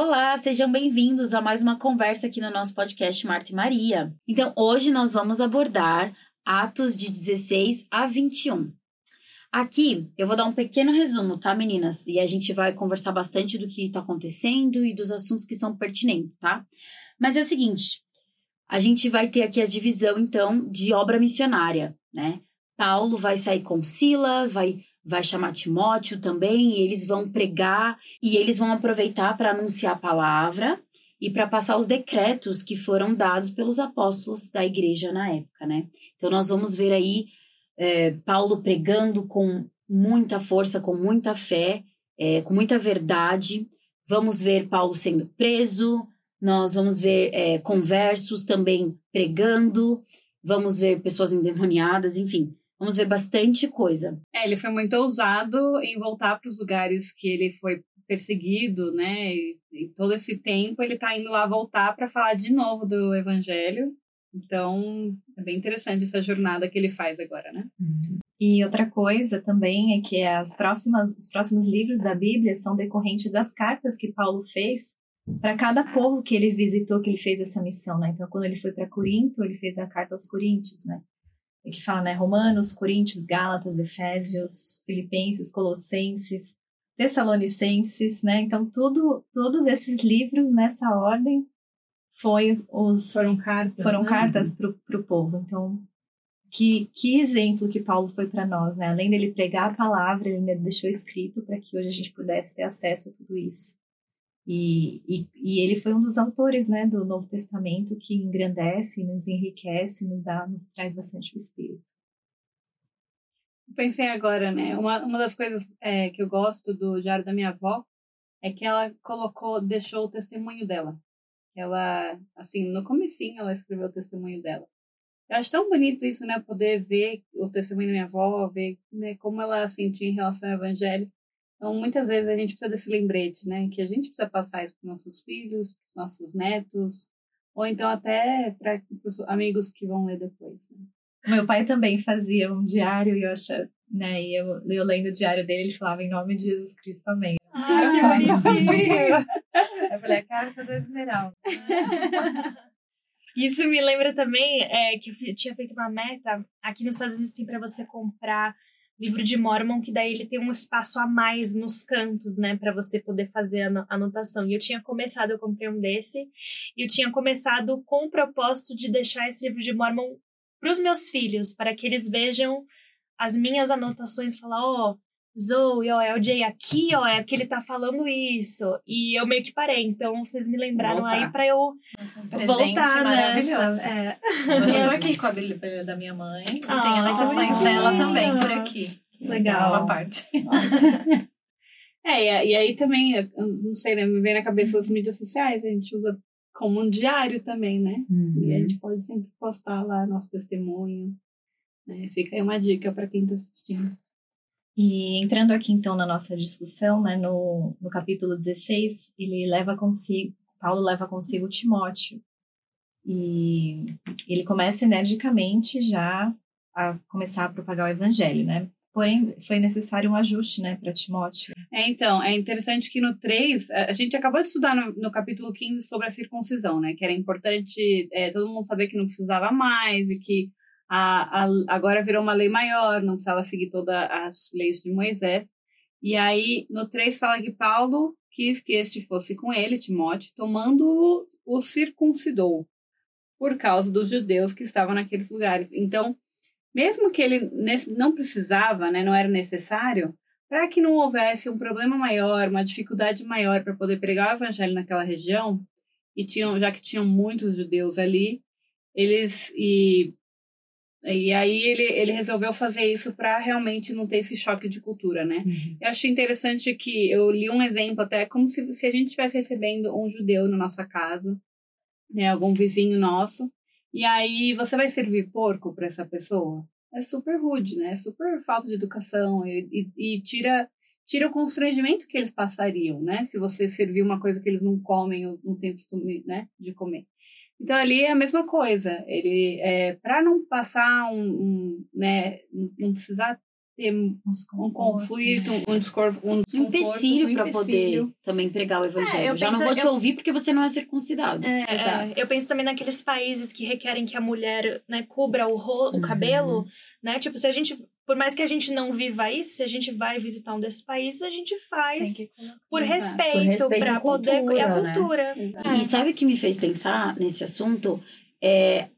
Olá, sejam bem-vindos a mais uma conversa aqui no nosso podcast Marta e Maria. Então, hoje nós vamos abordar Atos de 16 a 21. Aqui eu vou dar um pequeno resumo, tá, meninas? E a gente vai conversar bastante do que está acontecendo e dos assuntos que são pertinentes, tá? Mas é o seguinte: a gente vai ter aqui a divisão, então, de obra missionária, né? Paulo vai sair com Silas, vai vai chamar Timóteo também, e eles vão pregar e eles vão aproveitar para anunciar a palavra e para passar os decretos que foram dados pelos apóstolos da igreja na época, né? Então nós vamos ver aí é, Paulo pregando com muita força, com muita fé, é, com muita verdade. Vamos ver Paulo sendo preso, nós vamos ver é, conversos também pregando, vamos ver pessoas endemoniadas, enfim. Vamos ver bastante coisa. É, ele foi muito ousado em voltar para os lugares que ele foi perseguido, né? E, e todo esse tempo ele está indo lá voltar para falar de novo do evangelho. Então, é bem interessante essa jornada que ele faz agora, né? Uhum. E outra coisa também é que as próximas, os próximos livros da Bíblia são decorrentes das cartas que Paulo fez para cada povo que ele visitou, que ele fez essa missão, né? Então, quando ele foi para Corinto, ele fez a carta aos Coríntios, né? Que fala, né, Romanos, Coríntios, Gálatas, Efésios, Filipenses, Colossenses, Tessalonicenses, né? Então tudo, todos esses livros nessa ordem foi os foram cartas, foram né? cartas para o povo. Então que, que exemplo que Paulo foi para nós, né? Além dele pregar a palavra, ele ainda deixou escrito para que hoje a gente pudesse ter acesso a tudo isso. E, e, e, ele foi um dos autores né, do Novo Testamento que engrandece, nos enriquece, nos dá, nos traz bastante o Espírito. Pensei agora, né? Uma, uma das coisas é, que eu gosto do Diário da minha avó é que ela colocou, deixou o testemunho dela. Ela, assim, no comecinho ela escreveu o testemunho dela. Eu acho tão bonito isso, né? Poder ver o testemunho da minha avó, ver né, como ela sentia em relação ao evangelho. Então, muitas vezes a gente precisa desse lembrete, né? Que a gente precisa passar isso para nossos filhos, para nossos netos, ou então até para os amigos que vão ler depois. Né? Meu pai também fazia um diário e eu achava, né? E eu, eu lendo o diário dele, ele falava em nome de Jesus Cristo, amém. Ah, que bonitinho! eu falei, a cara do Esmeralda. Isso me lembra também é, que eu tinha feito uma meta. Aqui nos Estados Unidos tem para você comprar livro de Mormon, que daí ele tem um espaço a mais nos cantos, né, para você poder fazer a anotação. E eu tinha começado, eu comprei um desse, e eu tinha começado com o propósito de deixar esse livro de Mormon para os meus filhos, para que eles vejam as minhas anotações falar, ó, oh, Zoe, ó, é o Jay aqui, ó, é que ele tá falando isso. E eu meio que parei, então vocês me lembraram voltar. aí pra eu Nossa, um voltar maravilhoso. É. Hoje eu tô aqui com a Bíblia da minha mãe e ah, tem anotações dela também por aqui. Legal. Uma parte. é, e aí também, não sei, né, me vem na cabeça as mídias sociais, a gente usa como um diário também, né? Uhum. E a gente pode sempre postar lá nosso testemunho. Né? Fica aí uma dica para quem está assistindo. E entrando aqui então na nossa discussão, né, no, no capítulo 16, ele leva consigo, Paulo leva consigo Timóteo. E ele começa energicamente já a começar a propagar o evangelho, né? Porém, foi necessário um ajuste, né, para Timóteo. É, então, é interessante que no 3, a gente acabou de estudar no, no capítulo 15 sobre a circuncisão, né, que era importante é, todo mundo saber que não precisava mais e que a, a, agora virou uma lei maior, não precisava seguir todas as leis de Moisés. E aí, no 3 fala que Paulo quis que este fosse com ele, Timóteo, tomando o circuncidou, por causa dos judeus que estavam naqueles lugares. Então, mesmo que ele não precisava, né, não era necessário, para que não houvesse um problema maior, uma dificuldade maior para poder pregar o evangelho naquela região, e tinham, já que tinham muitos judeus ali, eles e e aí ele, ele resolveu fazer isso para realmente não ter esse choque de cultura, né? Uhum. Eu acho interessante que eu li um exemplo até como se, se a gente estivesse recebendo um judeu na nossa casa né, algum vizinho nosso, e aí você vai servir porco para essa pessoa? É super rude, né? É super falta de educação e, e, e, tira tira o constrangimento que eles passariam, né? Se você servir uma coisa que eles não comem ou não têm costume, né, de comer. Então ali é a mesma coisa. Ele é para não passar um, um, né, não precisar ter um conflito, um, um discurso, um, um empecilho um para poder também pregar o evangelho. É, Já penso, não vou te eu... ouvir porque você não é circuncidado. É, é, eu penso também naqueles países que requerem que a mulher né, cubra o, ro o cabelo, uhum. né? Tipo, se a gente por mais que a gente não viva isso, se a gente vai visitar um desses países, a gente faz por respeito, respeito para poder cultura, a né? cultura. Né? E sabe o que me fez pensar nesse assunto? É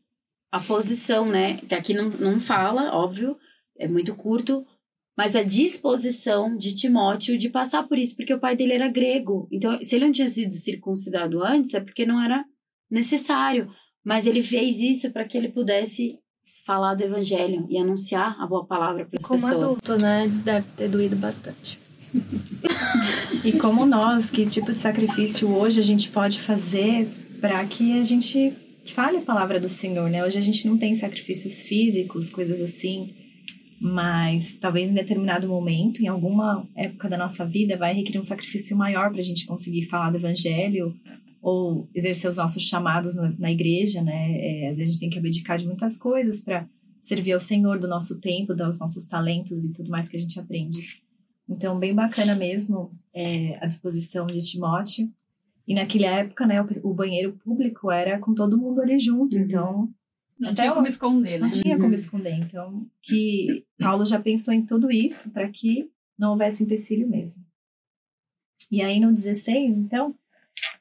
a posição, né? Que aqui não, não fala, óbvio, é muito curto, mas a disposição de Timóteo de passar por isso, porque o pai dele era grego. Então, se ele não tinha sido circuncidado antes, é porque não era necessário. Mas ele fez isso para que ele pudesse falar do evangelho e anunciar a boa palavra para as pessoas. Como adulto, né? Deve ter doído bastante. e como nós, que tipo de sacrifício hoje a gente pode fazer para que a gente fale a palavra do Senhor, né? Hoje a gente não tem sacrifícios físicos, coisas assim, mas talvez em determinado momento, em alguma época da nossa vida, vai requerer um sacrifício maior para a gente conseguir falar do Evangelho ou exercer os nossos chamados na igreja, né? É, às vezes a gente tem que abdicar de muitas coisas para servir ao Senhor do nosso tempo, dos nossos talentos e tudo mais que a gente aprende. Então, bem bacana mesmo é, a disposição de Timóteo. E naquela época, né, o, o, banheiro público era com todo mundo ali junto, uhum. então... Não tinha como esconder, né? Não tinha como uhum. esconder. Então, que Paulo já pensou em tudo isso para que não houvesse empecilho mesmo. E aí, no 16, então,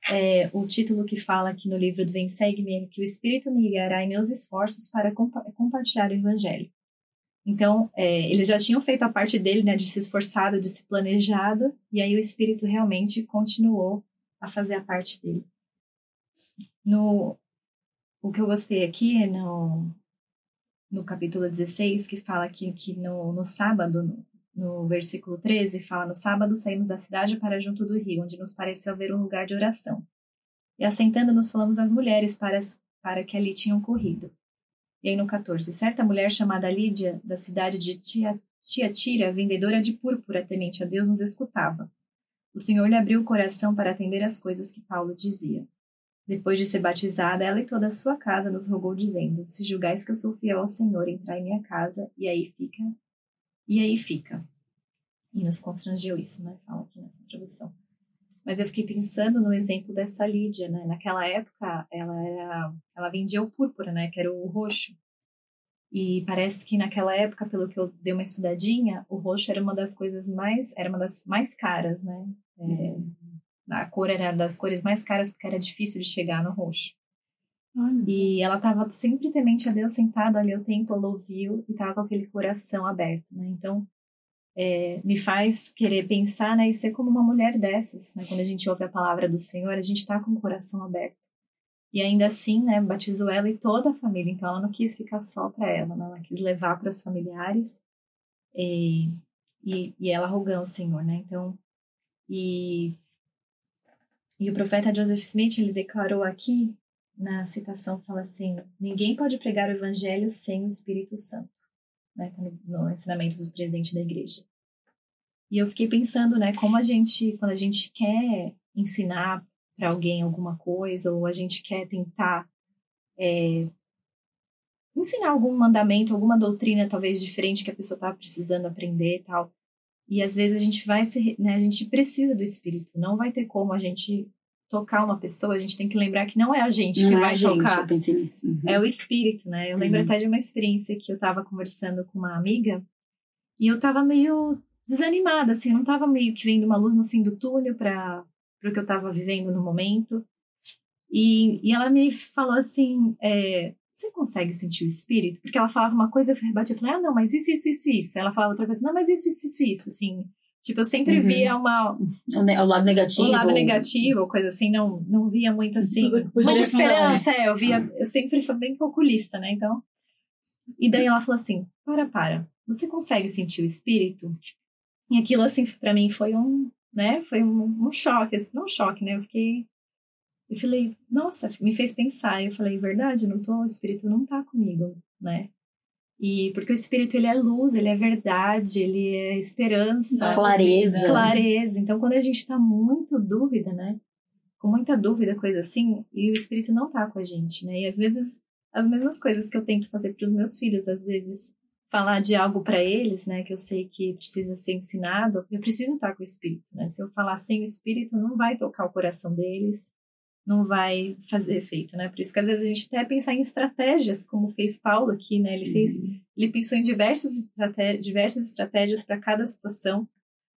é, o título que fala aqui no livro do Vem Segue-me é que o Espírito me guiará em meus esforços para compa compartilhar o Evangelho. Então, é, eles já tinham feito a parte dele, né, de se esforçado, de se planejado, e aí o Espírito realmente continuou a fazer a parte dele. No, o que eu gostei aqui é no, no capítulo 16, que fala que, que no, no sábado, versículo 13, fala: No sábado saímos da cidade para junto do rio, onde nos pareceu haver um lugar de oração. E assentando-nos, falamos às mulheres para, para que ali tinham corrido. E aí no 14: Certa mulher chamada Lídia, da cidade de Tiatira, vendedora de púrpura, temente a Deus, nos escutava. O Senhor lhe abriu o coração para atender às coisas que Paulo dizia. Depois de ser batizada, ela e toda a sua casa nos rogou, dizendo: Se julgais que eu sou fiel ao Senhor, entrai em minha casa, e aí fica e aí fica. E nos constrangeu isso, né? Fala aqui nessa tradução. Mas eu fiquei pensando no exemplo dessa Lídia, né? Naquela época, ela era, ela vendia o púrpura, né? Que era o roxo. E parece que naquela época, pelo que eu dei uma estudadinha, o roxo era uma das coisas mais, era uma das mais caras, né? É, a cor era das cores mais caras porque era difícil de chegar no roxo. E ela estava sempre temente a Deus, sentada ali o tempo, ela ouviu e estava com aquele coração aberto, né? Então, é, me faz querer pensar, né, e ser como uma mulher dessas, né? Quando a gente ouve a palavra do Senhor, a gente está com o coração aberto. E ainda assim, né, batizou ela e toda a família. Então, ela não quis ficar só para ela, né? Ela quis levar para os familiares e, e, e ela rogando o Senhor, né? Então, e, e o profeta Joseph Smith, ele declarou aqui na citação fala assim: ninguém pode pregar o evangelho sem o Espírito Santo, né? Tá no ensinamento do presidente da igreja. E eu fiquei pensando, né, como a gente, quando a gente quer ensinar para alguém alguma coisa, ou a gente quer tentar é, ensinar algum mandamento, alguma doutrina talvez diferente que a pessoa está precisando aprender e tal. E às vezes a gente vai ser, né, a gente precisa do Espírito, não vai ter como a gente tocar uma pessoa, a gente tem que lembrar que não é a gente não que é vai gente, tocar. Eu pensei nisso. Uhum. É o espírito, né? Eu lembro uhum. até de uma experiência que eu estava conversando com uma amiga e eu estava meio desanimada, assim, não estava meio que vendo uma luz no fim do túnel para o que eu estava vivendo no momento. E, e ela me falou assim: é, Você consegue sentir o espírito? Porque ela falava uma coisa, eu rebati, eu falei: Ah, não, mas isso, isso, isso, isso. Ela falava outra coisa, não, mas isso, isso, isso, isso, assim. Tipo, eu sempre uhum. via uma. O, lado negativo. O lado negativo, coisa assim, não, não via muito assim. Muita esperança, é. Eu via. Eu sempre sou bem calculista, né? Então. E daí ela falou assim: para, para. Você consegue sentir o espírito? E aquilo, assim, para mim foi um. Né? Foi um, um choque. Assim, não um choque, né? Eu fiquei. Eu falei, nossa, me fez pensar. Eu falei, verdade, não tô, o Espírito não tá comigo, né? E porque o Espírito ele é luz, ele é verdade, ele é esperança, clareza. clareza. Então, quando a gente tá muito dúvida, né? Com muita dúvida, coisa assim, e o Espírito não tá com a gente, né? E às vezes as mesmas coisas que eu tento fazer para os meus filhos, às vezes falar de algo para eles, né, que eu sei que precisa ser ensinado, eu preciso estar com o Espírito, né? Se eu falar sem o Espírito, não vai tocar o coração deles, não vai fazer efeito, né? Por isso que às vezes a gente até pensar em estratégias, como fez Paulo aqui, né? Ele fez, uhum. ele pensou em diversas estratégias, diversas estratégias para cada situação,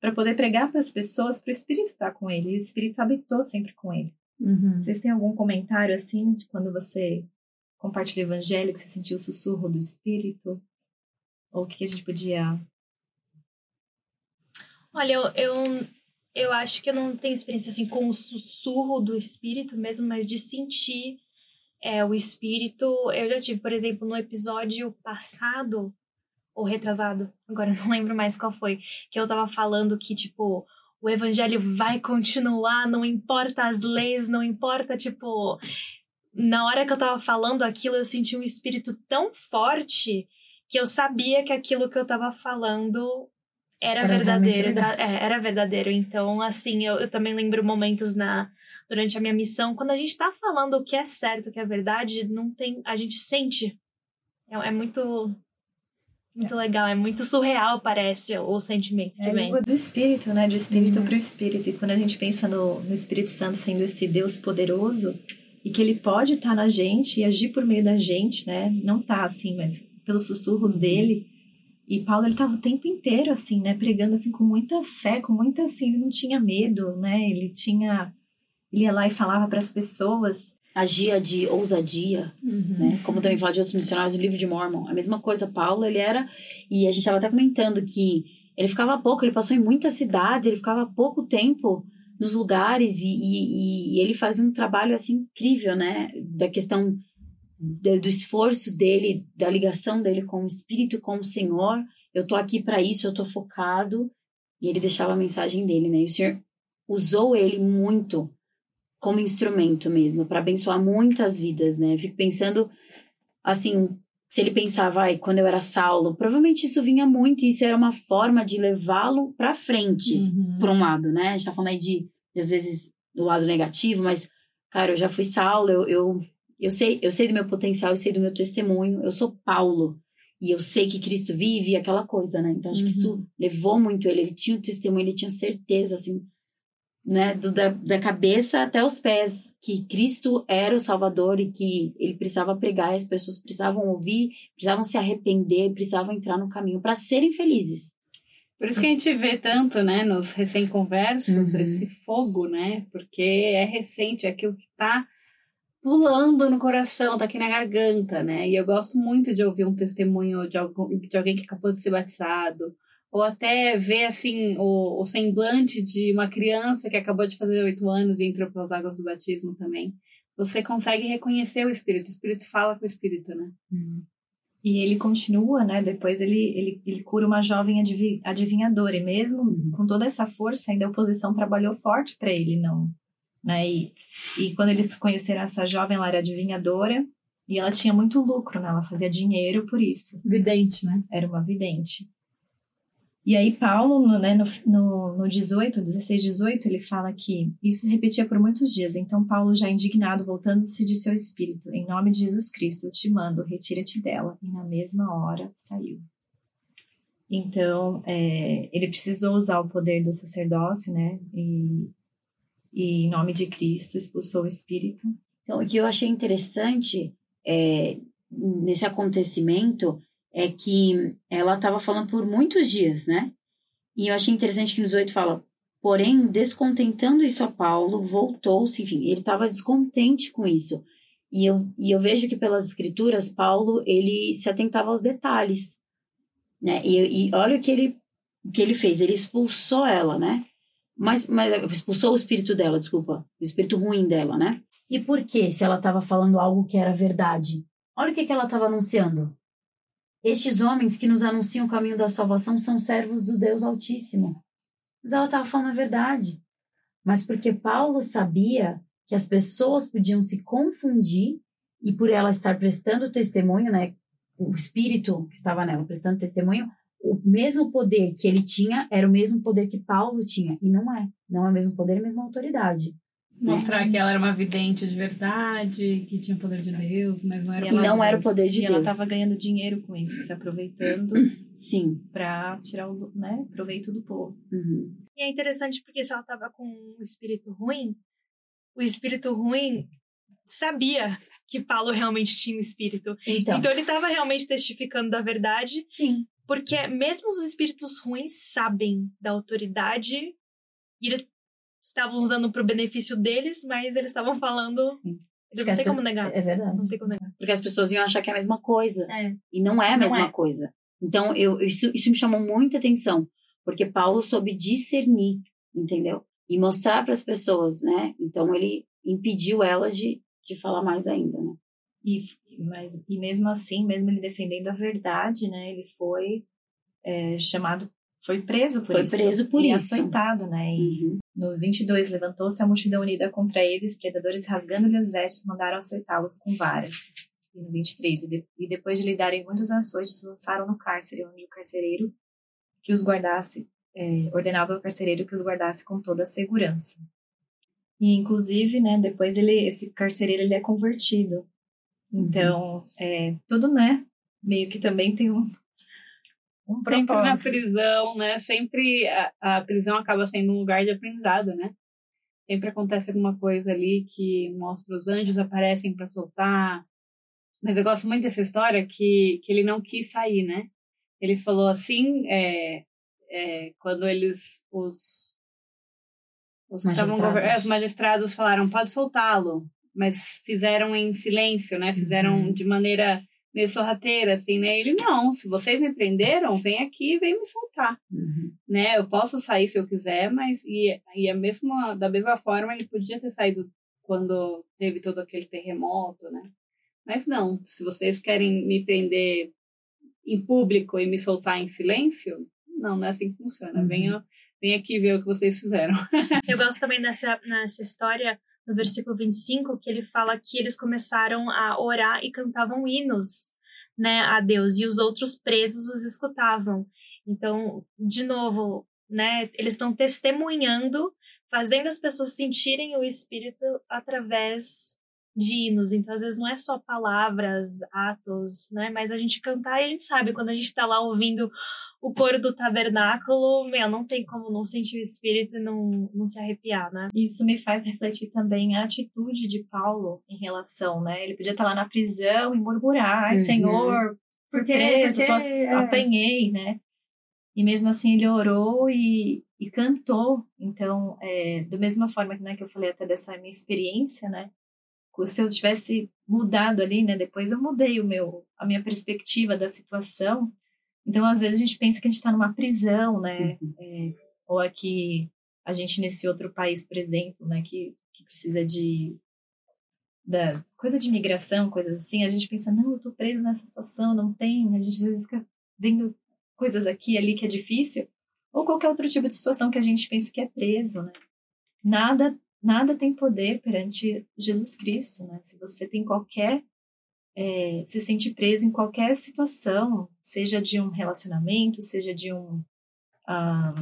para poder pregar para as pessoas, para o Espírito estar com ele. E o Espírito habitou sempre com ele. Uhum. Vocês têm algum comentário assim de quando você compartilha o Evangelho, que você sentiu o sussurro do Espírito? Ou o que a gente podia Olha, eu, eu eu acho que eu não tenho experiência assim com o sussurro do espírito mesmo, mas de sentir é, o espírito. Eu já tive, por exemplo, no episódio passado, ou retrasado, agora eu não lembro mais qual foi, que eu tava falando que, tipo, o evangelho vai continuar, não importa as leis, não importa, tipo. Na hora que eu tava falando aquilo, eu senti um espírito tão forte que eu sabia que aquilo que eu tava falando era, verdadeiro, é, era verdadeiro. Então, assim, eu, eu também lembro momentos na durante a minha missão, quando a gente tá falando o que é certo, o que é verdade, não tem, a gente sente. É, é muito muito legal, é muito surreal, parece, o, o sentimento é vem. É do espírito, né? Do espírito uhum. pro espírito. E quando a gente pensa no, no Espírito Santo sendo esse Deus poderoso e que ele pode estar tá na gente e agir por meio da gente, né? Não tá assim, mas pelos sussurros uhum. dele e Paulo ele estava o tempo inteiro assim, né, pregando assim com muita fé, com muita assim, ele não tinha medo, né? Ele tinha ele ia lá e falava para as pessoas, agia de ousadia, uhum. né? Como também fala de outros missionários do livro de Mormon. A mesma coisa, Paulo, ele era e a gente estava até comentando que ele ficava pouco, ele passou em muitas cidades, ele ficava pouco tempo nos lugares e, e, e ele fazia um trabalho assim incrível, né? Da questão do, esforço dele, da ligação dele com o Espírito, com o Senhor. Eu tô aqui para isso, eu tô focado. E ele deixava a mensagem dele, né? E o Senhor usou ele muito como instrumento mesmo, para abençoar muitas vidas, né? Eu fico pensando, assim, se ele pensava, ai, quando eu era Saulo, provavelmente isso vinha muito, e isso era uma forma de levá-lo para frente, uhum. por um lado, né? A gente tá falando aí de, de, às vezes, do lado negativo, mas, cara, eu já fui Saulo, eu, eu eu sei, eu sei do meu potencial, eu sei do meu testemunho, eu sou Paulo. E eu sei que Cristo vive aquela coisa, né? Então acho uhum. que isso uhum. levou muito ele. Ele tinha o testemunho, ele tinha certeza, assim, né? Do, da, da cabeça até os pés, que Cristo era o Salvador e que ele precisava pregar, as pessoas precisavam ouvir, precisavam se arrepender, precisavam entrar no caminho para serem felizes. Por isso que a gente vê tanto, né, nos recém-conversos, uhum. esse fogo, né? Porque é recente, é aquilo que está pulando no coração, tá aqui na garganta, né? E eu gosto muito de ouvir um testemunho de, algum, de alguém que acabou de ser batizado, ou até ver, assim, o, o semblante de uma criança que acabou de fazer oito anos e entrou pelas águas do batismo também. Você consegue reconhecer o Espírito, o Espírito fala com o Espírito, né? Uhum. E ele continua, né? Depois ele, ele, ele cura uma jovem adivinhadora, e mesmo uhum. com toda essa força, ainda a oposição trabalhou forte para ele não né? E, e quando eles conheceram essa jovem, ela era adivinhadora e ela tinha muito lucro, né? Ela fazia dinheiro por isso. Vidente, né? Era uma vidente. E aí Paulo, no, né, no, no, no 18, 16, 18, ele fala que isso se repetia por muitos dias. Então Paulo, já indignado, voltando-se de seu espírito, em nome de Jesus Cristo, eu te mando, retira-te dela. E na mesma hora saiu. Então, é, ele precisou usar o poder do sacerdócio, né? E e em nome de Cristo expulsou o espírito. Então, o que eu achei interessante é, nesse acontecimento é que ela estava falando por muitos dias, né? E eu achei interessante que nos oito fala, porém, descontentando isso a Paulo, voltou-se, enfim, ele estava descontente com isso. E eu, e eu vejo que pelas escrituras, Paulo, ele se atentava aos detalhes, né? E, e olha o que ele, o que ele fez, ele expulsou ela, né? Mas, mas expulsou o espírito dela, desculpa. O espírito ruim dela, né? E por que, se ela estava falando algo que era verdade? Olha o que, que ela estava anunciando. Estes homens que nos anunciam o caminho da salvação são servos do Deus Altíssimo. Mas ela estava falando a verdade. Mas porque Paulo sabia que as pessoas podiam se confundir e por ela estar prestando testemunho, né, o espírito que estava nela prestando testemunho, o mesmo poder que ele tinha era o mesmo poder que Paulo tinha. E não é. Não é o mesmo poder, é a mesma autoridade. Mostrar que ela era uma vidente de verdade, que tinha o poder de Deus, mas não era E não era o poder de e Deus. ela estava ganhando dinheiro com isso, se aproveitando Sim. para tirar o né, proveito do povo. Uhum. E é interessante porque se ela tava com um espírito ruim, o espírito ruim sabia que Paulo realmente tinha um espírito. Então, Então ele estava realmente testificando da verdade, sim. Porque mesmo os espíritos ruins sabem da autoridade e eles estavam usando para o benefício deles, mas eles estavam falando. Sim. Eles Porque não tem como negar. É verdade. Não tem como negar. Porque as pessoas iam achar que é a mesma coisa. É. E não é a Não mesma é. coisa. Então, eu, isso, isso me chamou muita atenção. Porque Paulo soube discernir, entendeu? E mostrar para as pessoas, né? Então, ele impediu ela de, de falar mais ainda, né? E, mas, e mesmo assim, mesmo ele defendendo a verdade, né, ele foi é, chamado, foi preso por Foi isso. preso por e isso. açoitado, né? E Uhum. no 22, levantou-se a multidão unida contra eles, predadores rasgando-lhe as vestes, mandaram açoitá-los com varas. E no 23, e, de, e depois de lhe darem muitos açoites, lançaram no cárcere, onde o carcereiro que os guardasse, é, ordenava ao carcereiro que os guardasse com toda a segurança. E, inclusive, né, depois ele, esse carcereiro ele é convertido. Então, é, tudo, né, meio que também tem um, um Sempre na prisão, né? Sempre a, a prisão acaba sendo um lugar de aprendizado, né? Sempre acontece alguma coisa ali que mostra os anjos aparecem para soltar. Mas eu gosto muito dessa história que, que ele não quis sair, né? Ele falou assim, é, é, quando eles, os, os, Magistrados. gover- é, os magistrados falaram, pode soltá-lo, mas fizeram em silêncio, né? Fizeram Uhum. de maneira meio sorrateira, assim, né? Ele, não, se vocês me prenderam, vem aqui e vem me soltar, Uhum. né? Eu posso sair se eu quiser, mas... E, e a mesma, da mesma forma, ele podia ter saído quando teve todo aquele terremoto, né? Mas não, se vocês querem me prender em público e me soltar em silêncio, não, não é assim que funciona. Uhum. Venha, venha aqui ver o que vocês fizeram. Eu gosto também nessa, nessa história, no versículo 25, que ele fala que eles começaram a orar e cantavam hinos né, a Deus, e os outros presos os escutavam. Então, de novo, né, eles estão testemunhando, fazendo as pessoas sentirem o Espírito através hinos. Então, às vezes, não é só palavras, atos, né, mas a gente cantar e a gente sabe, quando a gente está lá ouvindo o coro do tabernáculo, meu, não tem como não sentir o espírito e não, não se arrepiar, né? Isso me faz refletir também a atitude de Paulo em relação, né? Ele podia estar lá na prisão e murmurar, ai, Uhum. Senhor, fui Porque- preso, porque, tô é. apanhei, né? E mesmo assim ele orou e, e cantou. Então, é, da mesma forma né, que eu falei até dessa minha experiência, né? Se eu tivesse mudado ali, né? Depois eu mudei o meu, a minha perspectiva da situação. Então, às vezes a gente pensa que a gente está numa prisão, né? É, ou aqui a gente nesse outro país, por exemplo, né? Que, que precisa de da coisa de imigração, coisas assim. A gente pensa, não, eu tô preso nessa situação, não tem. A gente às vezes fica vendo coisas aqui e ali que é difícil. Ou qualquer outro tipo de situação que a gente pensa que é preso, né? Nada, nada tem poder perante Jesus Cristo, né? Se você tem qualquer é, se sente preso em qualquer situação, seja de um relacionamento, seja de um. ah,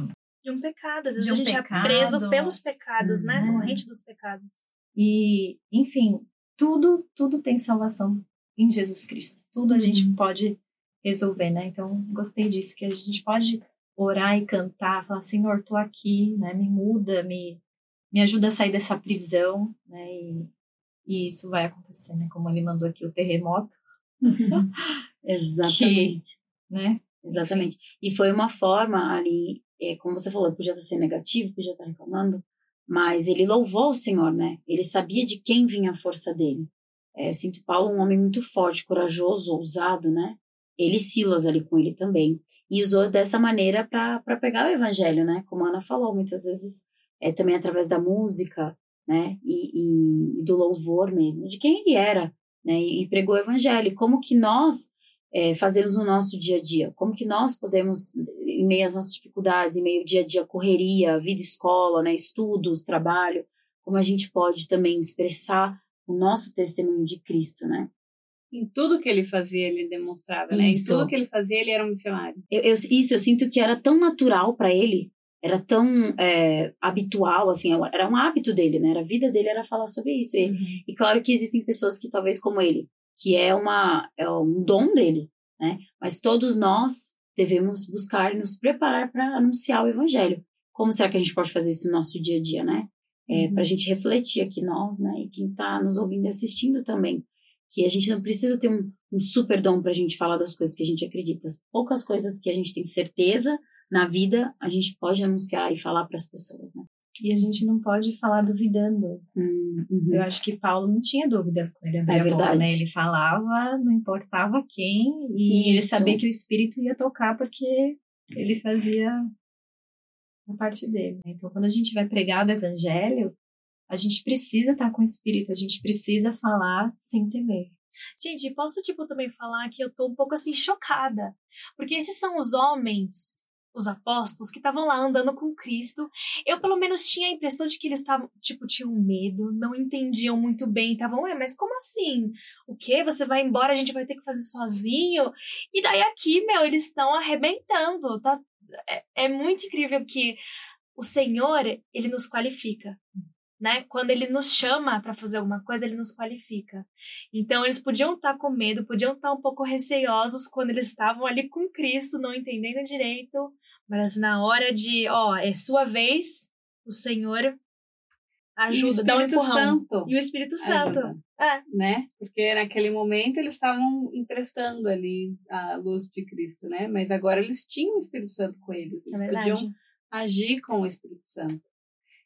De um pecado. Às vezes De um a gente pecado. é preso pelos pecados, né? Uhum. Corrente dos pecados. e, enfim, tudo, tudo tem salvação em Jesus Cristo. Tudo a gente pode resolver, né? Então, gostei disso, que a gente pode orar e cantar, falar, Senhor, tô aqui, né? Me muda, me, me ajuda a sair dessa prisão, né? E, e isso vai acontecer, né? Como ele mandou aqui o terremoto, Exatamente. né? Exatamente. E foi uma forma ali, é, como você falou, podia estar sendo negativo, podia estar reclamando, mas ele louvou o Senhor, né? Ele sabia de quem vinha a força dele. É, eu sinto Paulo um homem muito forte, corajoso, ousado, né? Ele e Silas ali com ele também. E usou dessa maneira para pegar o evangelho, né? Como a Ana falou, muitas vezes é também através da música, né? E, e, e do louvor mesmo, de quem ele era, né? E, e pregou o evangelho. Como que nós é, fazemos no nosso dia a dia? Como que nós podemos, em meio às nossas dificuldades, em meio ao dia a dia, correria, vida escola, né, estudos, trabalho, como a gente pode também expressar o nosso testemunho de Cristo, né? Em tudo que ele fazia, ele demonstrava, né? Em Isso. tudo que ele fazia, ele era um missionário. Eu, eu- isso, eu sinto que era tão natural para ele, era tão é, habitual, assim, era um hábito dele, né? Era a vida dele era falar sobre isso. E, e claro que existem pessoas que talvez como ele, que é uma é um dom dele, né? Mas todos nós devemos buscar nos preparar para anunciar o evangelho. Como será que a gente pode fazer isso no nosso dia a dia, né? É, Para a gente refletir aqui nós, né? E quem está nos ouvindo e assistindo também, que a gente não precisa ter um, um super dom para a gente falar das coisas que a gente acredita. As poucas coisas que a gente tem certeza na vida, a gente pode anunciar e falar para as pessoas, né? E a gente não pode falar duvidando. Hum, uhum. Eu acho que Paulo não tinha dúvidas com ele. É a boca, verdade. né? Ele falava, não importava quem, e ele Isso. sabia que o Espírito ia tocar porque ele fazia a parte dele. né? Então, quando a gente vai pregar o Evangelho, a gente precisa estar com o Espírito, a gente precisa falar sem temer. Gente, posso, tipo, também falar que eu tô um pouco, assim, chocada. Porque esses são os homens, os apóstolos, que estavam lá andando com Cristo. Eu, pelo menos, tinha a impressão de que eles estavam, tipo, tinham medo, não entendiam muito bem. Estavam, ué, mas como assim? O quê? Você vai embora, a gente vai ter que fazer sozinho? E daí aqui, meu, eles estão arrebentando. Tá? É, é muito incrível que o Senhor, ele nos qualifica. Né? Quando ele nos chama para fazer alguma coisa, ele nos qualifica. Então, eles podiam estar com medo, podiam estar um pouco receosos quando eles estavam ali com Cristo, não entendendo direito, mas na hora de, ó, é sua vez, o Senhor ajuda, o dá um Espírito empurrão. Santo E o Espírito Santo. ajuda, É, né? Porque naquele momento eles estavam emprestando ali a luz de Cristo, né? Mas agora eles tinham o Espírito Santo com eles. é Eles verdade. podiam agir com o Espírito Santo.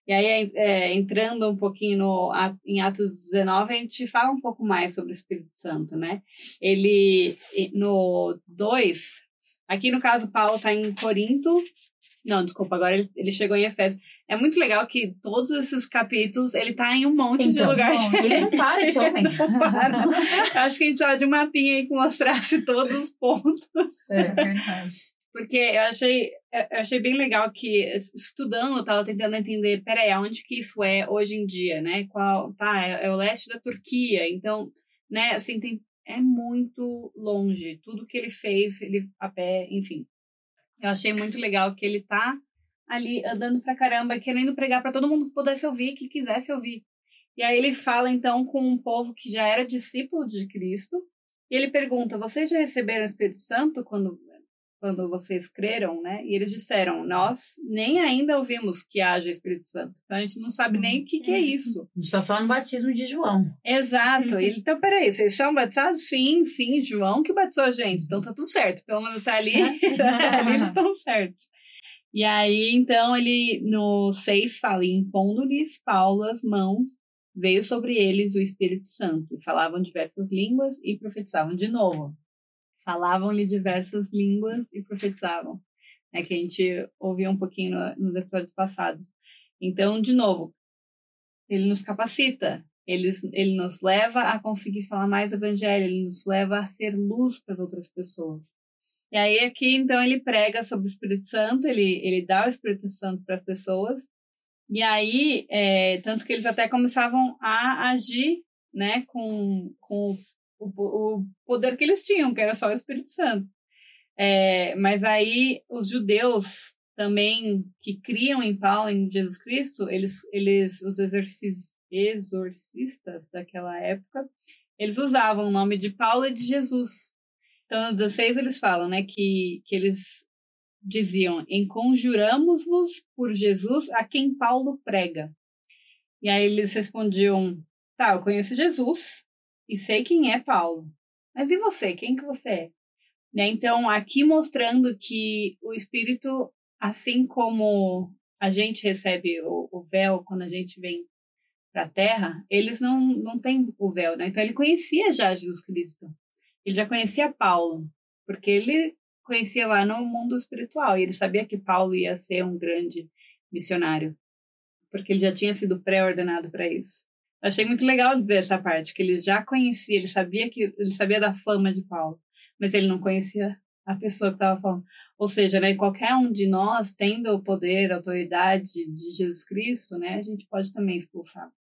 E aí, é, entrando um pouquinho no, em Atos 19, a gente fala um pouco mais sobre o Espírito Santo, né? Ele, no 2, aqui no caso, Paulo está em Corinto. Não, desculpa, agora ele, ele chegou em Efésio. É muito legal que todos esses capítulos, ele tá em um monte de Então, lugar bom, ele não para, esse homem. Para. Eu Acho que a gente precisava de um mapinha aí que mostrasse todos os pontos. É verdade. Porque eu achei, eu achei bem legal que, estudando, eu tava tentando entender, peraí, aonde que isso é hoje em dia, né? Qual, tá, é, é o leste da Turquia, então, né, assim, tem, é muito longe. Tudo que ele fez, ele a pé, enfim. Eu achei muito legal que ele tá ali andando pra caramba, querendo pregar para todo mundo que pudesse ouvir, que quisesse ouvir. E aí ele fala, então, com um povo que já era discípulo de Cristo, e ele pergunta, vocês já receberam o Espírito Santo quando quando vocês creram, né? E eles disseram, nós nem ainda ouvimos que haja Espírito Santo. Então a gente não sabe nem o que, que é isso. A gente tá só no batismo de João. Exato. Ele, então, peraí, vocês são batizados? Sim, sim, João que batizou a gente. Então tá tudo certo. Pelo menos tá ali, eles estão certos. E aí, então, ele no 6 fala, impondo-lhes Paulo as mãos, veio sobre eles o Espírito Santo. E falavam diversas línguas e profetizavam de novo. Falavam-lhe diversas línguas e profetizavam. É que a gente ouviu um pouquinho no, nos episódios passados. Então, de novo, ele nos capacita, ele, ele nos leva a conseguir falar mais o evangelho, ele nos leva a ser luz para as outras pessoas. E aí aqui, então, ele prega sobre o Espírito Santo, ele, ele dá o Espírito Santo para as pessoas, e aí, é, tanto que eles até começavam a agir, né, com, com o, o poder que eles tinham, que era só o Espírito Santo. É, mas aí, os judeus também que criam em Paulo, em Jesus Cristo, eles, eles os exorcis, exorcistas daquela época, eles usavam o nome de Paulo e de Jesus. Então, no 16 eles falam, né, que, que eles diziam, enconjuramos-vos por Jesus a quem Paulo prega. E aí eles respondiam, tá, eu conheço Jesus e sei quem é Paulo. Mas e você? Quem que você é? Né? Então, aqui mostrando que o Espírito, assim como a gente recebe o, o véu quando a gente vem para a Terra, eles não, não têm o véu. Né? Então, ele conhecia já Jesus Cristo. Ele já conhecia Paulo, porque ele conhecia lá no mundo espiritual. E ele sabia que Paulo ia ser um grande missionário, porque ele já tinha sido pré-ordenado para isso. Achei muito legal ver essa parte, que ele já conhecia, ele sabia que ele sabia da fama de Paulo, mas ele não conhecia a pessoa que estava falando. Ou seja, né, qualquer um de nós, tendo o poder, a autoridade de Jesus Cristo, né, a gente pode também expulsar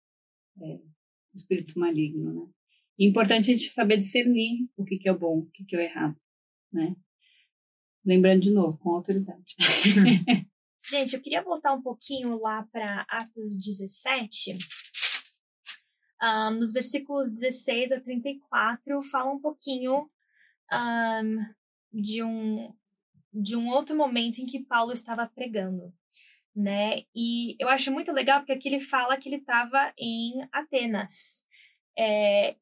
é, o espírito maligno, né? É importante a gente saber discernir o que, que é o bom, o que, que é o errado, né? Lembrando de novo, com autoridade. Gente, eu queria voltar um pouquinho lá para Atos 17. Um, nos versículos 16 a 34, fala um pouquinho um, de, um, de um outro momento em que Paulo estava pregando, né? E eu acho muito legal porque aqui ele fala que ele estava em Atenas. É,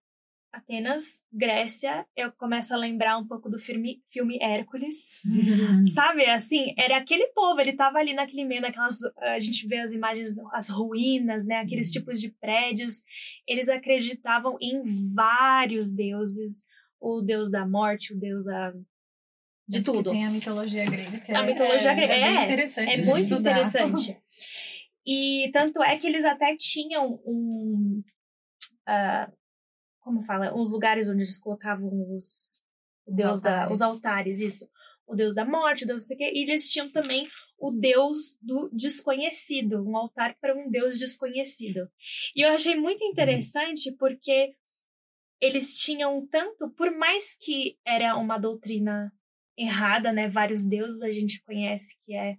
Atenas, Grécia, eu começo a lembrar um pouco do filme, filme Hércules. Uhum. Sabe, assim, era aquele povo, ele tava ali naquele meio, naquelas. A gente vê as imagens, as ruínas, né? Aqueles uhum. tipos de prédios. Eles acreditavam em vários deuses. O deus da morte, o deus a, de Acho tudo. Tem a mitologia grega. A é, mitologia grega é, é, interessante é muito estudar. interessante. E tanto é que eles até tinham um. Uh, como fala, uns lugares onde eles colocavam os o deus os da os altares, isso. O deus da morte, o deus não sei o quê, e eles tinham também o deus do desconhecido, um altar para um deus desconhecido. E eu achei muito interessante porque eles tinham tanto, por mais que era uma doutrina errada, né, vários deuses a gente conhece que é,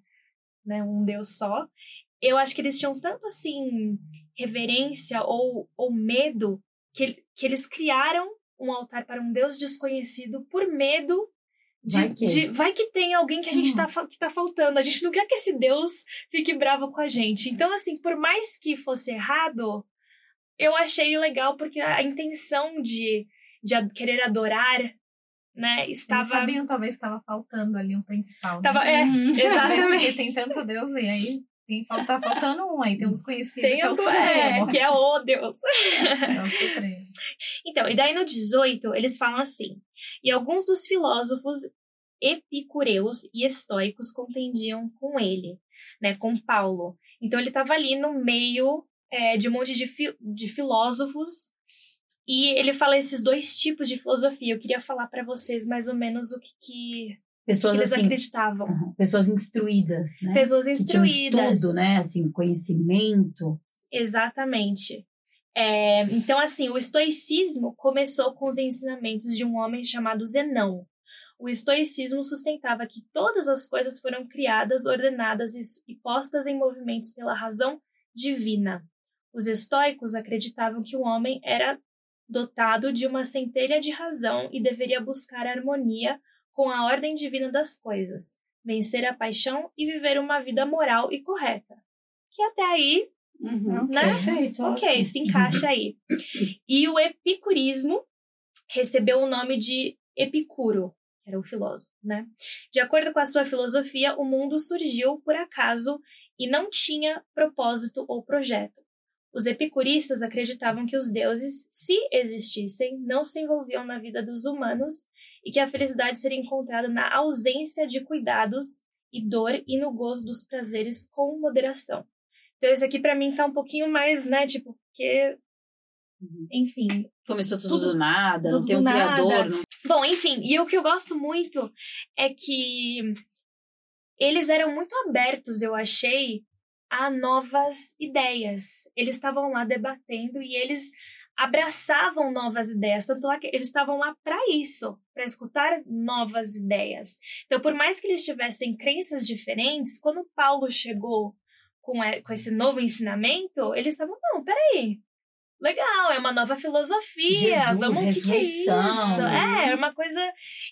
né, um deus só. Eu acho que eles tinham tanto assim reverência ou, ou medo que, que eles criaram um altar para um Deus desconhecido por medo de vai que, de, vai que tem alguém que a gente está hum. que tá faltando. A gente não quer que esse Deus fique bravo com a gente. Então, assim, por mais que fosse errado, eu achei legal porque a intenção de, de querer adorar, né, estava. Eles sabiam, talvez estava faltando ali um principal. Né? Tava, é, uhum. exatamente. porque tem tanto Deus e aí tem, tá faltando um aí, tem uns conhecidos tem que é o Supremo. É, que é o Deus. É o Supremo. Então, e daí no 18, eles falam assim, e alguns dos filósofos epicureus e estoicos contendiam com ele, né, com Paulo. Então, ele estava ali no meio é, de um monte de, fi de filósofos e ele fala esses dois tipos de filosofia. Eu queria falar para vocês mais ou menos o que, que pessoas eles assim, acreditavam. pessoas instruídas, né? Pessoas instruídas. Estudo, né? Assim, conhecimento. Exatamente. É, então, assim, o estoicismo começou com os ensinamentos de um homem chamado Zenão. O estoicismo sustentava que todas as coisas foram criadas, ordenadas e postas em movimentos pela razão divina. Os estoicos acreditavam que o homem era dotado de uma centelha de razão e deveria buscar harmonia com a ordem divina das coisas, vencer a paixão e viver uma vida moral e correta. Que até aí, uhum, né? Perfeito. Ok, ótimo. se encaixa aí. E o epicurismo recebeu o nome de Epicuro, que era o filósofo, né? De acordo com a sua filosofia, o mundo surgiu por acaso e não tinha propósito ou projeto. Os epicuristas acreditavam que os deuses, se existissem, não se envolviam na vida dos humanos e que a felicidade seria encontrada na ausência de cuidados e dor e no gozo dos prazeres com moderação. Então, esse aqui para mim tá um pouquinho mais, né, tipo, porque. Uhum. Enfim. Começou tudo, tudo do nada, tudo não tem um nada. criador. Não... Bom, enfim, e o que eu gosto muito é que eles eram muito abertos, eu achei, a novas ideias. Eles estavam lá debatendo e eles abraçavam novas ideias, tanto lá que eles estavam lá para isso, para escutar novas ideias. Então, por mais que eles tivessem crenças diferentes, quando Paulo chegou com, com esse novo ensinamento, eles estavam, não, peraí, legal, é uma nova filosofia, Jesus, vamos, o que, que é isso? É, é uma coisa,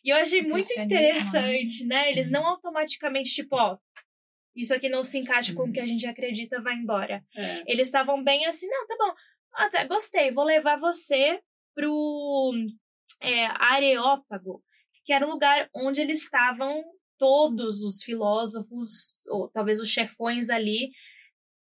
e eu achei muito interessante, né? Eles não automaticamente, tipo, ó, isso aqui não se encaixa com o que a gente acredita, vai embora. É. Eles estavam bem assim, não, tá bom, até gostei, vou levar você pro é, Areópago, que era um lugar onde eles estavam todos os filósofos, ou talvez os chefões ali,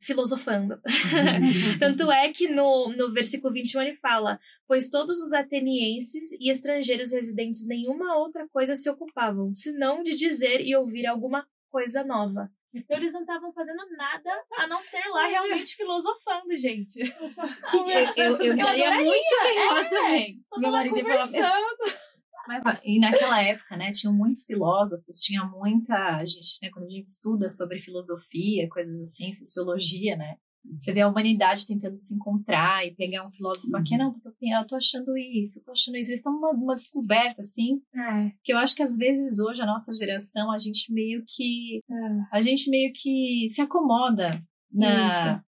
filosofando. Tanto é que no, no versículo 21 ele fala: Pois todos os atenienses e estrangeiros residentes nenhuma outra coisa se ocupavam, senão de dizer e ouvir alguma coisa nova. Então eles não estavam fazendo nada a não ser lá realmente filosofando, gente. Gente, eu, eu, eu, eu daria muito bem lá é, também. Meu marido falar Mas, e naquela época, né, tinham muitos filósofos, tinha muita gente, né, quando a gente estuda sobre filosofia, coisas assim, sociologia, né, você vê a humanidade tentando se encontrar e pegar um filósofo aqui, não, porque eu, tô achando isso, eu tô achando isso. Eles estão numa, numa descoberta, assim, É. que eu acho que às vezes hoje a nossa geração, a gente meio que. A gente meio que se acomoda na,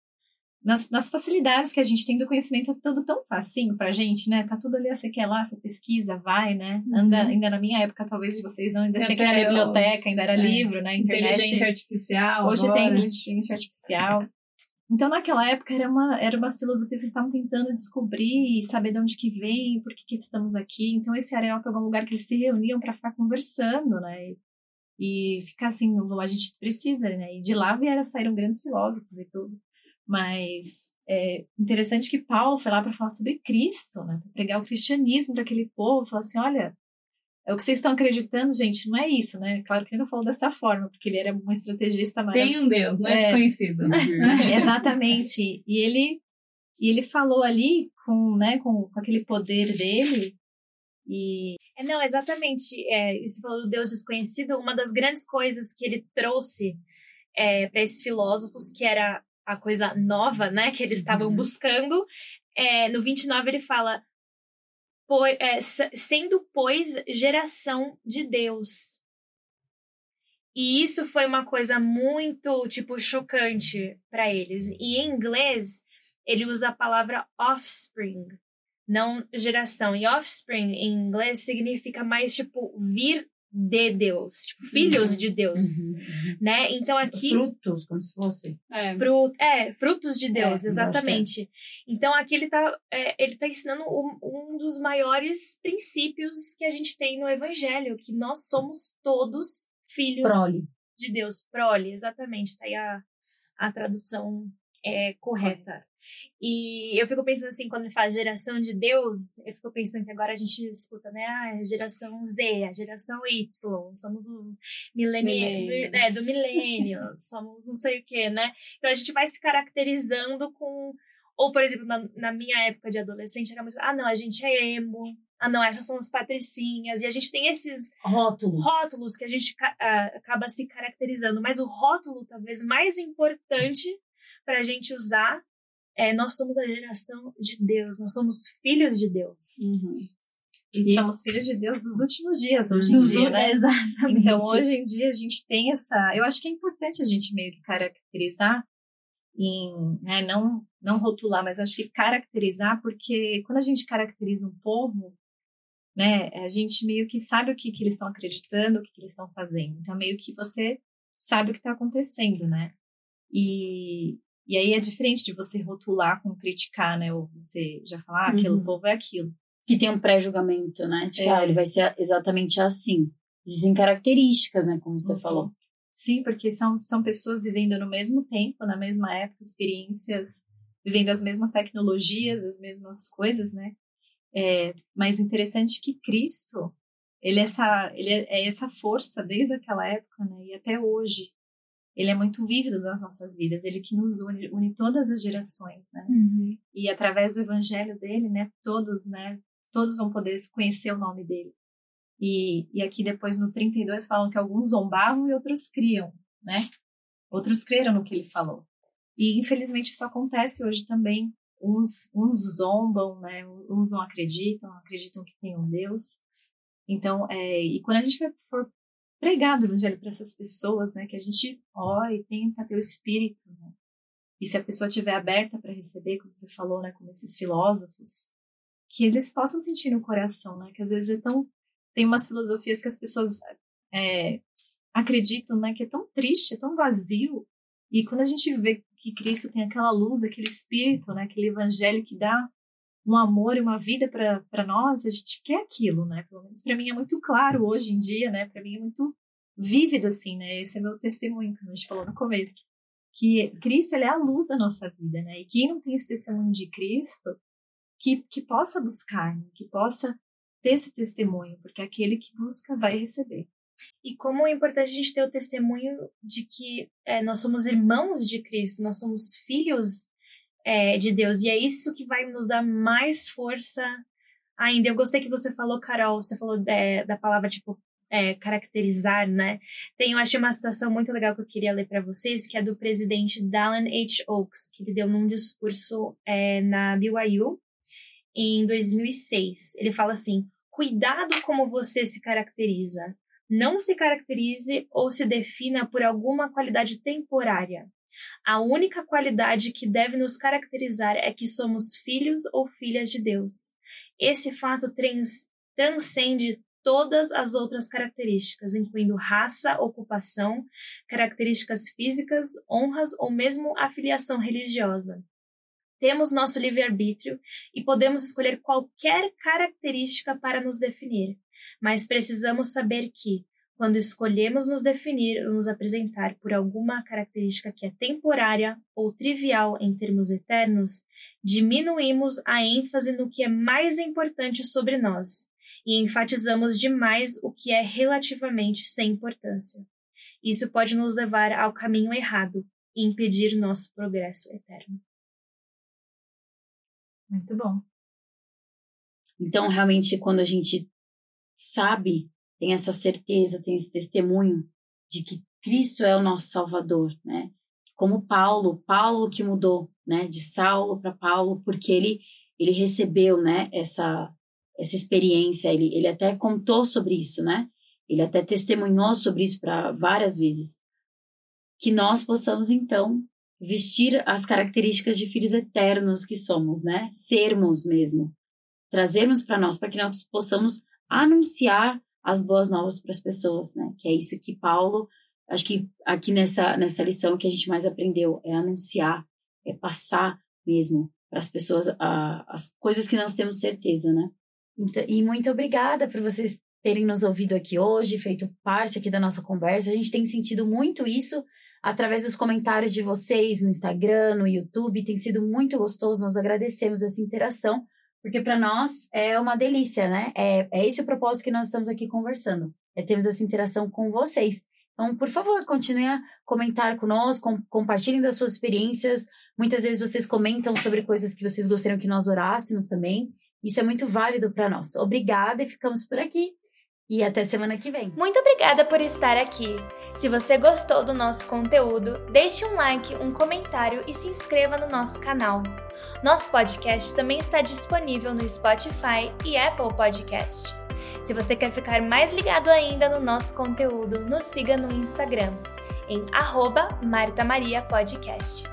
nas, nas facilidades que a gente tem do conhecimento, é tudo tão facinho pra gente, né? Tá tudo ali, você quer lá, você pesquisa, vai, né? Anda, ainda na minha época, talvez de vocês não, ainda tinha que ir na biblioteca, ainda era é, livro, né? Internet. Inteligência artificial. Hoje agora. tem inteligência artificial. Então, naquela época, era uma, eram umas filosofias que estavam tentando descobrir e saber de onde que vem, por que, que estamos aqui. Então, esse Areópago é um lugar que eles se reuniam para ficar conversando, né? E, e ficar assim, "Não, a gente precisa, né? E de lá vieram, saíram grandes filósofos e tudo. Mas é interessante que Paulo foi lá para falar sobre Cristo, né? Para pregar o cristianismo daquele povo, falar assim, olha, é o que vocês estão acreditando, gente, não é isso, né? Claro que ele não falou dessa forma, porque ele era um estrategista maravilhoso. Tem um Deus, não é, É. desconhecido. né? Exatamente. E ele, e ele falou ali com, né, com, com aquele poder dele. E É, não, exatamente. É, isso falou do Deus desconhecido. Uma das grandes coisas que ele trouxe é, para esses filósofos, que era a coisa nova, né, que eles estavam Uhum. buscando, é, no 29 ele fala: "Po- é, sendo, pois, geração de Deus. E isso foi uma coisa muito, tipo, chocante para eles. E em inglês, ele usa a palavra offspring, não geração. E offspring em inglês significa mais tipo vir de Deus, tipo filhos de Deus, né? Então aqui Frutos, como se fosse. É. Fru é, frutos de Deus, É, exatamente. Então aqui ele tá, é, ele tá ensinando um, um dos maiores princípios que a gente tem no Evangelho, que nós somos todos filhos Prole. de Deus, prole, exatamente, tá aí a, a tradução é, correta. E eu fico pensando assim, quando ele fala geração de Deus, eu fico pensando que agora a gente escuta, né, ah, a geração Z, a geração Y, somos os milênios, Millennials. é, do milênio, somos não sei o que, né? Então a gente vai se caracterizando com, ou por exemplo, na, na minha época de adolescente, era muito, ah não, a gente é emo, ah não, essas são as patricinhas, e a gente tem esses Rótulos. rótulos que a gente ah, acaba se caracterizando, mas o rótulo talvez mais importante para a gente usar é nós somos a geração de Deus, nós somos filhos de Deus. Uhum. E somos filhos de Deus dos últimos dias, hoje em dia, né? Exatamente. Então, hoje em dia, a gente tem essa. Eu acho que é importante a gente meio que caracterizar, em, né, não, não rotular, mas acho que caracterizar, porque quando a gente caracteriza um povo, né, a gente meio que sabe o que, que eles estão acreditando, o que, que eles estão fazendo. Então, meio que você sabe o que está acontecendo, né? E, e aí é diferente de você rotular com criticar, né? Ou você já falar, ah, aquele Uhum. povo é aquilo. Que tem um pré-julgamento, né? De que É. ah, ele vai ser exatamente assim. Existem características, né? Como você Uhum. falou. Sim, porque são, são pessoas vivendo no mesmo tempo, na mesma época, experiências, vivendo as mesmas tecnologias, as mesmas coisas, né? É, mas interessante que Cristo, ele é, essa, ele é, é essa força desde aquela época, né? E até hoje. Ele é muito vívido nas nossas vidas, ele que nos une, une todas as gerações, né? E através do evangelho dele, né, todos, né, todos vão poder conhecer o nome dele. E, e aqui depois no 32 falam que alguns zombavam e outros criam, né? Outros creram no que ele falou. E infelizmente isso acontece hoje também. Uns, uns zombam, né? Uns não acreditam, acreditam que tem um Deus. Então, é, e quando a gente for pregar o evangelho para essas pessoas, né, que a gente ore e tenta ter o espírito, né? E se a pessoa estiver aberta para receber, como você falou, né, como esses filósofos, que eles possam sentir no coração, né, que às vezes é tão tem umas filosofias que as pessoas é, acreditam, né, que é tão triste, é tão vazio. E quando a gente vê que Cristo tem aquela luz, aquele espírito, né, aquele evangelho que dá um amor e uma vida para nós, a gente quer aquilo, né? Pelo menos para mim é muito claro hoje em dia, né? Para mim é muito vívido assim, né? Esse é meu testemunho, como a gente falou no começo, que Cristo ele é a luz da nossa vida, né? E quem não tem esse testemunho de Cristo, que, que possa buscar, né? que possa ter esse testemunho, porque aquele que busca vai receber. E como é importante a gente ter o testemunho de que é, nós somos irmãos de Cristo, nós somos filhos é, de Deus. E é isso que vai nos dar mais força ainda. Eu gostei que você falou, Carol, você falou é, da palavra tipo é, caracterizar, né? Tem, eu achei uma citação muito legal que eu queria ler para vocês, que é do presidente Dallin H. Oaks, que ele deu num discurso é, na BYU em 2006. Ele fala assim: cuidado como você se caracteriza. Não se caracterize ou se defina por alguma qualidade temporária. A única qualidade que deve nos caracterizar é que somos filhos ou filhas de Deus. Esse fato trans, transcende todas as outras características, incluindo raça, ocupação, características físicas, honras ou mesmo afiliação religiosa. Temos nosso livre-arbítrio e podemos escolher qualquer característica para nos definir, mas precisamos saber que, quando escolhemos nos definir ou nos apresentar por alguma característica que é temporária ou trivial em termos eternos, diminuímos a ênfase no que é mais importante sobre nós e enfatizamos demais o que é relativamente sem importância. Isso pode nos levar ao caminho errado e impedir nosso progresso eterno. Muito bom. Então, realmente, quando a gente sabe, tem essa certeza, tem esse testemunho de que Cristo é o nosso Salvador, né? Como Paulo, Paulo que mudou, né, de Saulo para Paulo, porque ele ele recebeu, né, essa essa experiência, ele ele até contou sobre isso, né? Ele até testemunhou sobre isso para várias vezes. Que nós possamos então vestir as características de filhos eternos que somos, né? Sermos mesmo. Trazermos para nós, para que nós possamos anunciar as boas novas para as pessoas, né? Que é isso que Paulo, acho que aqui nessa, nessa lição que a gente mais aprendeu, é anunciar, é passar mesmo para as pessoas a, as coisas que nós temos certeza, né? Então, e muito obrigada por vocês terem nos ouvido aqui hoje, feito parte aqui da nossa conversa. A gente tem sentido muito isso através dos comentários de vocês no Instagram, no YouTube. Tem sido muito gostoso, nós agradecemos essa interação, porque para nós é uma delícia, né? É, é esse o propósito que nós estamos aqui conversando, é termos essa interação com vocês. Então, por favor, continue a comentar conosco, com, compartilhem das suas experiências. Muitas vezes vocês comentam sobre coisas que vocês gostariam que nós orássemos também. Isso é muito válido para nós. Obrigada e ficamos por aqui. E até semana que vem. Muito obrigada por estar aqui. Se você gostou do nosso conteúdo, deixe um like, um comentário e se inscreva no nosso canal. Nosso podcast também está disponível no Spotify e Apple Podcast. Se você quer ficar mais ligado ainda no nosso conteúdo, nos siga no Instagram, em arroba Marta Maria Podcast.